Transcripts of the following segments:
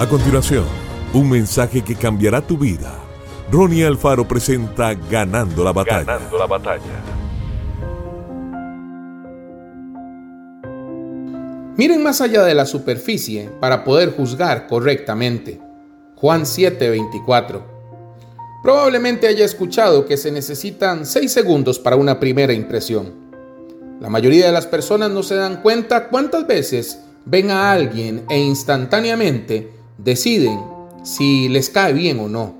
A continuación, un mensaje que cambiará tu vida. Ronnie Alfaro presenta Ganando la batalla. Ganando la batalla. Miren más allá de la superficie para poder juzgar correctamente. Juan 7:24. Probablemente haya escuchado que se necesitan 6 segundos para una primera impresión. La mayoría de las personas no se dan cuenta cuántas veces ven a alguien e instantáneamente deciden si les cae bien o no.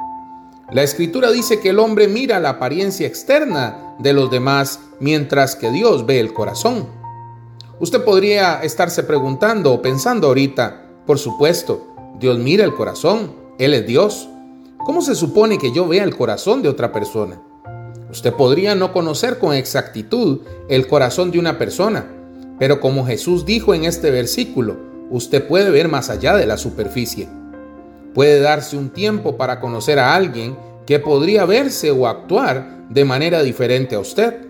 La escritura dice que el hombre mira la apariencia externa de los demás mientras que Dios ve el corazón. Usted podría estarse preguntando o pensando ahorita, por supuesto, Dios mira el corazón, Él es Dios. ¿Cómo se supone que yo vea el corazón de otra persona? Usted podría no conocer con exactitud el corazón de una persona, pero como Jesús dijo en este versículo, usted puede ver más allá de la superficie. Puede darse un tiempo para conocer a alguien que podría verse o actuar de manera diferente a usted.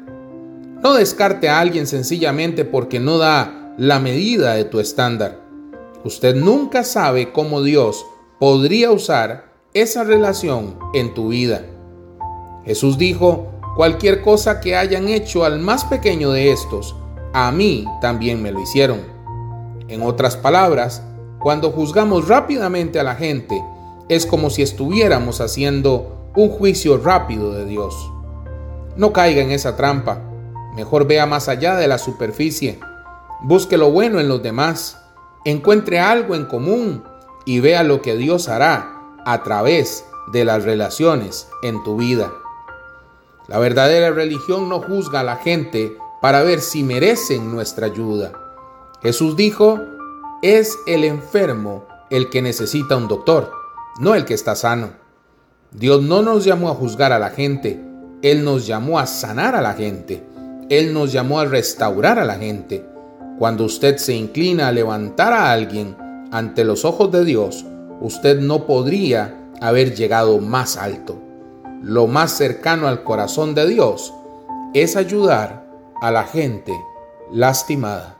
No descarte a alguien sencillamente porque no da la medida de tu estándar. Usted nunca sabe cómo Dios podría usar esa relación en tu vida. Jesús dijo, cualquier cosa que hayan hecho al más pequeño de estos, a mí también me lo hicieron. En otras palabras, cuando juzgamos rápidamente a la gente, es como si estuviéramos haciendo un juicio rápido de Dios. No caiga en esa trampa. Mejor vea más allá de la superficie. Busque lo bueno en los demás. Encuentre algo en común y vea lo que Dios hará a través de las relaciones en tu vida. La verdadera religión no juzga a la gente para ver si merecen nuestra ayuda. Jesús dijo, es el enfermo el que necesita un doctor, no el que está sano. Dios no nos llamó a juzgar a la gente, Él nos llamó a sanar a la gente, Él nos llamó a restaurar a la gente. Cuando usted se inclina a levantar a alguien ante los ojos de Dios, usted no podría haber llegado más alto. Lo más cercano al corazón de Dios es ayudar a la gente lastimada.